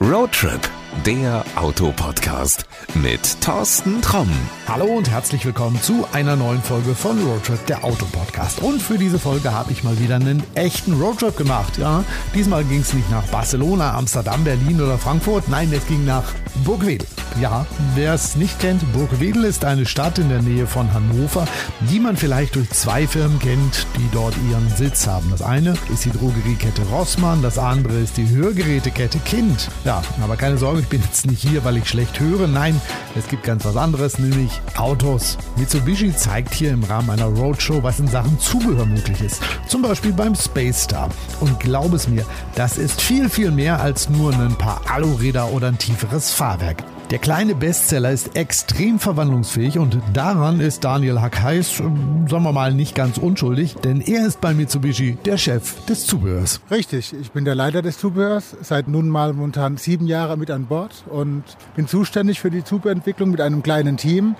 Roadtrip, der Autopodcast mit Thorsten Tromm. Hallo und herzlich willkommen zu einer neuen Folge von Roadtrip, der Autopodcast. Und für diese Folge habe ich mal wieder einen echten Roadtrip gemacht. Ja, diesmal ging es nicht nach Barcelona, Amsterdam, Berlin oder Frankfurt. Nein, es ging nach Burgwedel. Ja, wer es nicht kennt, Burgwedel ist eine Stadt in der Nähe von Hannover, die man vielleicht durch zwei Firmen kennt, die dort ihren Sitz haben. Das eine ist die Drogeriekette Rossmann, das andere ist die Hörgerätekette Kind. Ja, aber keine Sorge, ich bin jetzt nicht hier, weil ich schlecht höre. Nein, es gibt ganz was anderes, nämlich Autos. Mitsubishi zeigt hier im Rahmen einer Roadshow, was in Sachen Zubehör möglich ist. Zum Beispiel beim Space Star. Und glaub es mir, das ist viel, viel mehr als nur ein paar Aluräder oder ein tieferes Fahrwerk. Der kleine Bestseller ist extrem verwandlungsfähig und daran ist Daniel Hackheis, sagen wir mal, nicht ganz unschuldig, denn er ist bei Mitsubishi der Chef des Zubehörs. Richtig, ich bin der Leiter des Zubehörs, seit nun mal momentan sieben Jahre mit an Bord und bin zuständig für die Zubehörentwicklung mit einem kleinen Team.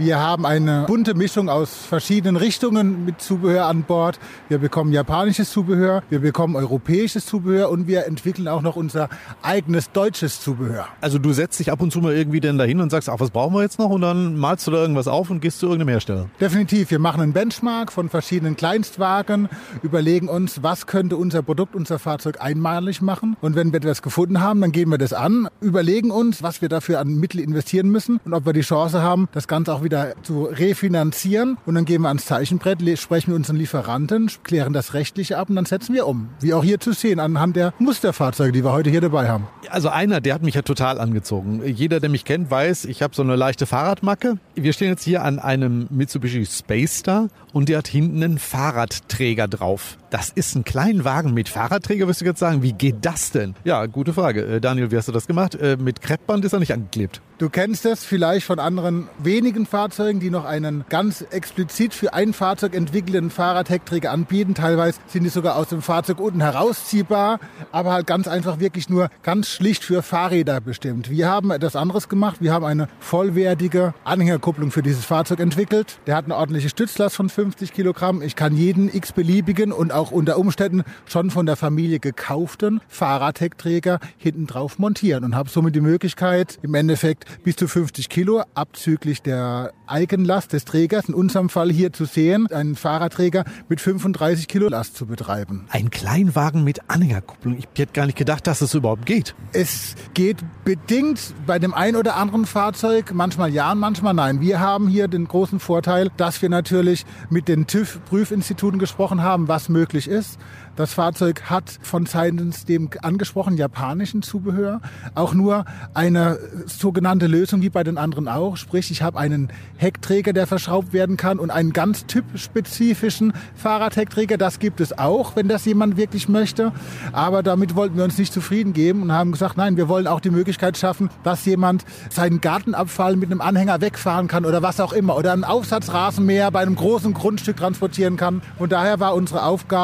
Wir haben eine bunte Mischung aus verschiedenen Richtungen mit Zubehör an Bord. Wir bekommen japanisches Zubehör, wir bekommen europäisches Zubehör und wir entwickeln auch noch unser eigenes deutsches Zubehör. Also du setzt dich ab und zu mal irgendwie denn dahin und sagst, ach, was brauchen wir jetzt noch? Und dann malst du da irgendwas auf und gehst zu irgendeinem Hersteller. Definitiv. Wir machen einen Benchmark von verschiedenen Kleinstwagen, überlegen uns, was könnte unser Produkt, unser Fahrzeug einmalig machen. Und wenn wir etwas gefunden haben, dann gehen wir das an, überlegen uns, was wir dafür an Mittel investieren müssen und ob wir die Chance haben, das Ganze auch wieder wieder zu refinanzieren. Und dann gehen wir ans Zeichenbrett, sprechen mit unseren Lieferanten, klären das Rechtliche ab und dann setzen wir um. Wie auch hier zu sehen, anhand der Musterfahrzeuge, die wir heute hier dabei haben. Also einer, der hat mich ja total angezogen. Jeder, der mich kennt, weiß, ich habe so eine leichte Fahrradmacke. Wir stehen jetzt hier an einem Mitsubishi Space Star und der hat hinten einen Fahrradträger drauf. Das ist ein Kleinwagen mit Fahrradträger, wirst du jetzt sagen. Wie geht das denn? Ja, gute Frage. Äh, Daniel, wie hast du das gemacht? Äh, mit Kreppband ist er nicht angeklebt. Du kennst das vielleicht von anderen wenigen Fahrzeugen, die noch einen ganz explizit für ein Fahrzeug entwickelten Fahrradheckträger anbieten. Teilweise sind die sogar aus dem Fahrzeug unten herausziehbar, aber halt ganz einfach wirklich nur ganz schlicht für Fahrräder bestimmt. Wir haben etwas anderes gemacht. Wir haben eine vollwertige Anhängerkupplung für dieses Fahrzeug entwickelt. Der hat eine ordentliche Stützlast von 50 Kilogramm. Ich kann jeden x-beliebigen und auch unter Umständen schon von der Familie gekauften Fahrradheckträger hinten drauf montieren und habe somit die Möglichkeit, im Endeffekt bis zu 50 Kilo abzüglich der Eigenlast des Trägers, in unserem Fall hier zu sehen, einen Fahrradträger mit 35 Kilo Last zu betreiben. Ein Kleinwagen mit Anhängerkupplung. Ich hätte gar nicht gedacht, dass es überhaupt geht. Es geht bedingt bei dem ein oder anderen Fahrzeug, manchmal ja und manchmal nein. Wir haben hier den großen Vorteil, dass wir natürlich mit den TÜV-Prüfinstituten gesprochen haben, was möglich ist. Das Fahrzeug hat von seitens dem angesprochenen japanischen Zubehör auch nur eine sogenannte Lösung wie bei den anderen auch. Sprich, ich habe einen Heckträger, der verschraubt werden kann und einen ganz typspezifischen Fahrradheckträger. Das gibt es auch, wenn das jemand wirklich möchte. Aber damit wollten wir uns nicht zufrieden geben und haben gesagt, nein, wir wollen auch die Möglichkeit schaffen, dass jemand seinen Gartenabfall mit einem Anhänger wegfahren kann oder was auch immer oder einen Aufsatzrasenmäher bei einem großen Grundstück transportieren kann. Und daher war unsere Aufgabe,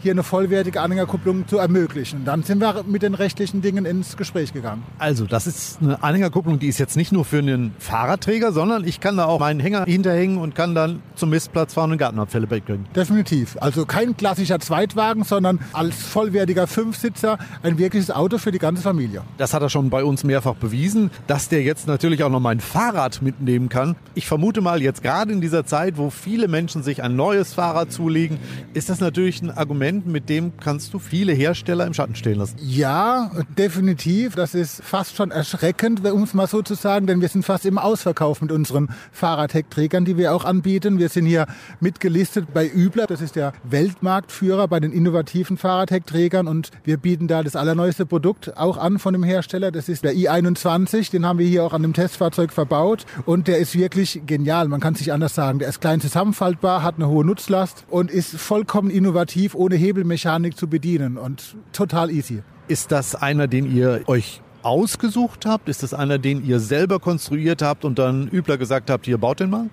hier eine vollwertige Anhängerkupplung zu ermöglichen. Dann sind wir mit den rechtlichen Dingen ins Gespräch gegangen. Also, das ist eine Anhängerkupplung, die ist jetzt nicht nur für einen Fahrradträger, sondern ich kann da auch meinen Hänger hinterhängen und kann dann zum Mistplatz fahren und Gartenabfälle wegbringen. Definitiv. Also kein klassischer Zweitwagen, sondern als vollwertiger Fünfsitzer ein wirkliches Auto für die ganze Familie. Das hat er schon bei uns mehrfach bewiesen, dass der jetzt natürlich auch noch mein Fahrrad mitnehmen kann. Ich vermute mal, jetzt gerade in dieser Zeit, wo viele Menschen sich ein neues Fahrrad zulegen, ist das natürlich ein Argument, mit dem kannst du viele Hersteller im Schatten stehen lassen. Ja, definitiv. Das ist fast schon erschreckend, um es mal so zu sagen, denn wir sind fast im Ausverkauf mit unseren Fahrradheckträgern, die wir auch anbieten. Wir sind hier mitgelistet bei Übler. Das ist der Weltmarktführer bei den innovativen Fahrradheckträgern und wir bieten da das allerneueste Produkt auch an von dem Hersteller. Das ist der i21. Den haben wir hier auch an dem Testfahrzeug verbaut und der ist wirklich genial. Man kann es nicht anders sagen. Der ist klein zusammenfaltbar, hat eine hohe Nutzlast und ist vollkommen innovativ, ohne Hebelmechanik zu bedienen und total easy. Ist das einer, den ihr euch ausgesucht habt? Ist das einer, den ihr selber konstruiert habt und dann übler gesagt habt, hier baut den mal?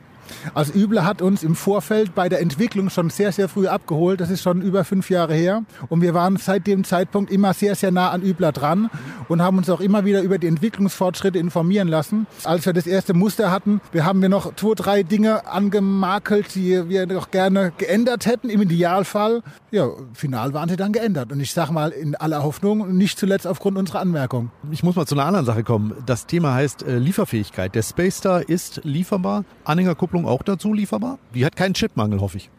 Als Übler hat uns im Vorfeld bei der Entwicklung schon sehr, sehr früh abgeholt. Das ist schon über fünf Jahre her. Und wir waren seit dem Zeitpunkt immer sehr, sehr nah an Übler dran und haben uns auch immer wieder über die Entwicklungsfortschritte informieren lassen. Als wir das erste Muster hatten, wir haben wir noch zwei, drei Dinge angemakelt, die wir noch gerne geändert hätten, im Idealfall. Ja, final waren sie dann geändert. Und ich sage mal in aller Hoffnung, nicht zuletzt aufgrund unserer Anmerkung. Ich muss mal zu einer anderen Sache kommen. Das Thema heißt äh, Lieferfähigkeit. Der Space Star ist lieferbar. Anhängerkupplung auch dazu lieferbar. Die hat keinen Chipmangel, hoffe ich.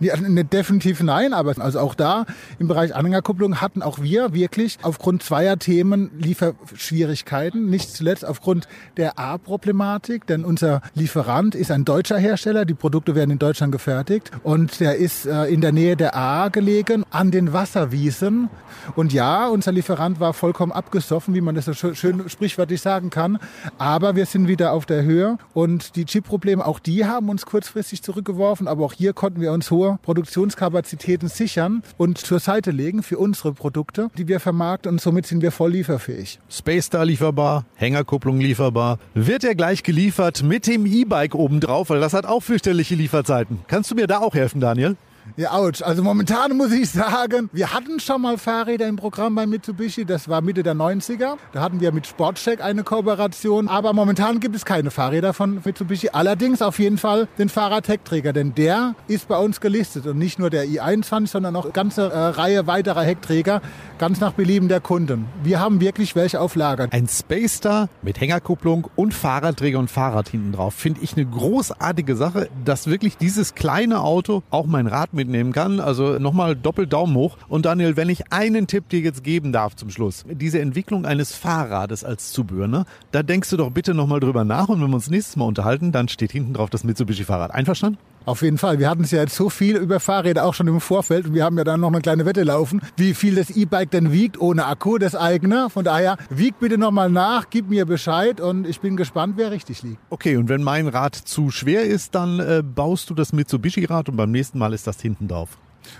Ja, ne, definitiv nein, aber also auch da im Bereich Anhängerkupplung hatten auch wir wirklich aufgrund zweier Themen Lieferschwierigkeiten. Nicht zuletzt aufgrund der A-Problematik, denn unser Lieferant ist ein deutscher Hersteller. Die Produkte werden in Deutschland gefertigt und der ist äh, in der Nähe der A gelegen, an den Wasserwiesen. Und ja, unser Lieferant war vollkommen abgesoffen, wie man das so schön sprichwörtlich sagen kann. Aber wir sind wieder auf der Höhe und die Chip-Probleme, auch die haben uns kurzfristig zurückgeworfen. Aber auch hier konnten wir uns hohe Produktionskapazitäten sichern und zur Seite legen für unsere Produkte, die wir vermarkten und somit sind wir voll lieferfähig. Space Star lieferbar, Hängerkupplung lieferbar. Wird er gleich geliefert mit dem E-Bike obendrauf, weil das hat auch fürchterliche Lieferzeiten. Kannst du mir da auch helfen, Daniel? Ja, ouch. Also momentan muss ich sagen, wir hatten schon mal Fahrräder im Programm bei Mitsubishi. Das war Mitte der 90er. Da hatten wir mit Sportcheck eine Kooperation. Aber momentan gibt es keine Fahrräder von Mitsubishi. Allerdings auf jeden Fall den Fahrrad-Heckträger, denn der ist bei uns gelistet. Und nicht nur der i21, sondern auch eine ganze äh, Reihe weiterer Heckträger, ganz nach Belieben der Kunden. Wir haben wirklich welche auf Lager. Ein Space Star mit Hängerkupplung und Fahrradträger und Fahrrad hinten drauf. Finde ich eine großartige Sache, dass wirklich dieses kleine Auto auch mein Rad mitnehmen kann. Also nochmal doppelt Daumen hoch. Und Daniel, wenn ich einen Tipp dir jetzt geben darf zum Schluss. Diese Entwicklung eines Fahrrades als Zubehör, ne? da denkst du doch bitte nochmal drüber nach. Und wenn wir uns nächstes Mal unterhalten, dann steht hinten drauf das Mitsubishi-Fahrrad. Einverstanden? Auf jeden Fall. Wir hatten es ja jetzt so viel über Fahrräder auch schon im Vorfeld und wir haben ja dann noch eine kleine Wette laufen, wie viel das E-Bike denn wiegt ohne Akku, das eigene. Von daher, wieg bitte nochmal nach, gib mir Bescheid und ich bin gespannt, wer richtig liegt. Okay, und wenn mein Rad zu schwer ist, dann äh, baust du das Mitsubishi-Rad und beim nächsten Mal ist das hinten drauf.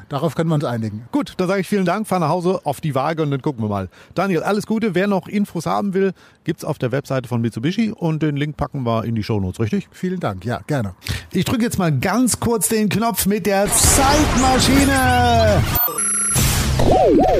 Darauf können wir uns einigen. Gut, dann sage ich vielen Dank, fahr nach Hause auf die Waage und dann gucken wir mal. Daniel, alles Gute. Wer noch Infos haben will, gibt es auf der Webseite von Mitsubishi und den Link packen wir in die Shownotes, richtig? Vielen Dank, ja, gerne. Ich drücke jetzt mal ganz kurz den Knopf mit der Zeitmaschine.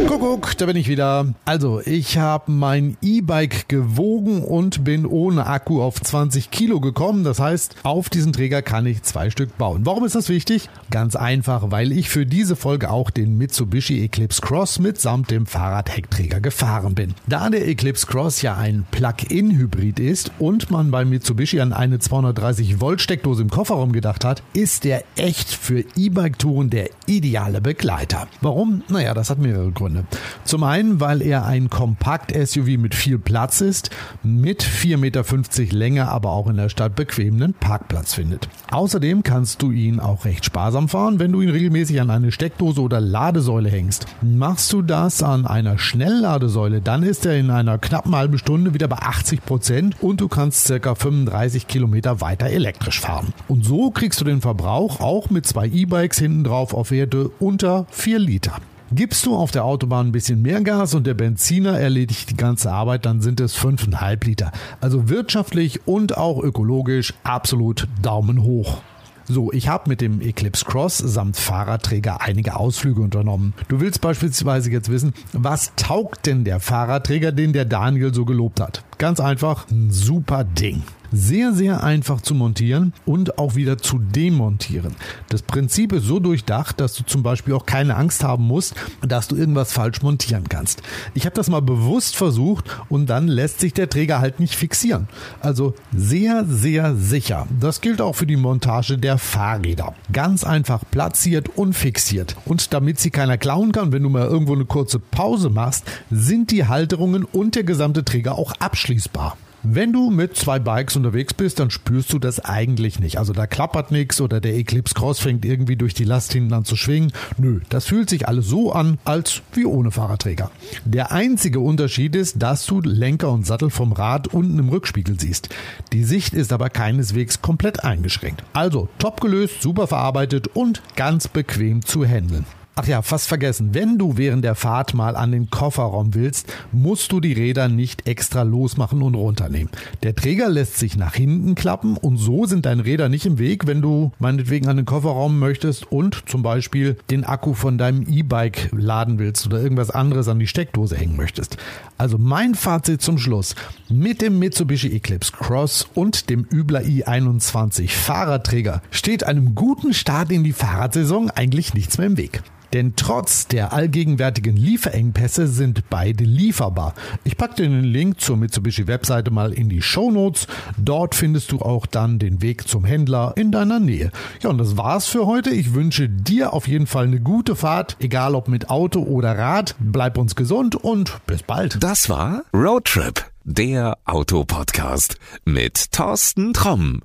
Kuckuck, da bin ich wieder. Also, ich habe mein E-Bike gewogen und bin ohne Akku auf 20 Kilo gekommen. Das heißt, auf diesen Träger kann ich zwei Stück bauen. Warum ist das wichtig? Ganz einfach, weil ich für diese Folge auch den Mitsubishi Eclipse Cross mitsamt dem Fahrradheckträger gefahren bin. Da der Eclipse Cross ja ein Plug-in-Hybrid ist und man bei Mitsubishi an eine 230 Volt Steckdose im Kofferraum gedacht hat, ist der echt für E-Bike-Touren der ideale Begleiter. Warum? Naja, das hat mehrere Gründe. Zum einen, weil er ein Kompakt-SUV mit viel Platz ist, mit 4,50 Meter Länge, aber auch in der Stadt bequemen Parkplatz findet. Außerdem kannst du ihn auch recht sparsam fahren, wenn du ihn regelmäßig an eine Steckdose oder Ladesäule hängst. Machst du das an einer Schnellladesäule, dann ist er in einer knappen halben Stunde wieder bei 80 Prozent und du kannst circa 35 Kilometer weiter elektrisch fahren. Und so kriegst du den Verbrauch auch mit zwei E-Bikes hinten drauf auf Werte unter 4 Liter. Gibst du auf der Autobahn ein bisschen mehr Gas und der Benziner erledigt die ganze Arbeit, dann sind es 5,5 Liter. Also wirtschaftlich und auch ökologisch absolut Daumen hoch. So, ich habe mit dem Eclipse Cross samt Fahrradträger einige Ausflüge unternommen. Du willst beispielsweise jetzt wissen, was taugt denn der Fahrradträger, den der Daniel so gelobt hat? Ganz einfach, ein super Ding. Sehr, sehr einfach zu montieren und auch wieder zu demontieren. Das Prinzip ist so durchdacht, dass du zum Beispiel auch keine Angst haben musst, dass du irgendwas falsch montieren kannst. Ich habe das mal bewusst versucht und dann lässt sich der Träger halt nicht fixieren. Also sehr, sehr sicher. Das gilt auch für die Montage der Fahrräder. Ganz einfach platziert und fixiert. Und damit sie keiner klauen kann, wenn du mal irgendwo eine kurze Pause machst, sind die Halterungen und der gesamte Träger auch abschließbar. Wenn du mit zwei Bikes unterwegs bist, dann spürst du das eigentlich nicht. Also da klappert nichts oder der Eclipse Cross fängt irgendwie durch die Last hinten an zu schwingen. Nö, das fühlt sich alles so an, als wie ohne Fahrradträger. Der einzige Unterschied ist, dass du Lenker und Sattel vom Rad unten im Rückspiegel siehst. Die Sicht ist aber keineswegs komplett eingeschränkt. Also top gelöst, super verarbeitet und ganz bequem zu handeln. Ach ja, fast vergessen. Wenn du während der Fahrt mal an den Kofferraum willst, musst du die Räder nicht extra losmachen und runternehmen. Der Träger lässt sich nach hinten klappen und so sind deine Räder nicht im Weg, wenn du meinetwegen an den Kofferraum möchtest und zum Beispiel den Akku von deinem E-Bike laden willst oder irgendwas anderes an die Steckdose hängen möchtest. Also mein Fazit zum Schluss. Mit dem Mitsubishi Eclipse Cross und dem Übler i21 Fahrradträger steht einem guten Start in die Fahrradsaison eigentlich nichts mehr im Weg. Denn trotz der allgegenwärtigen Lieferengpässe sind beide lieferbar. Ich packe den Link zur Mitsubishi Webseite mal in die Show Notes. Dort findest du auch dann den Weg zum Händler in deiner Nähe. Ja, und das war's für heute. Ich wünsche dir auf jeden Fall eine gute Fahrt, egal ob mit Auto oder Rad. Bleib uns gesund und bis bald. Das war Roadtrip, der Autopodcast mit Thorsten Tromm.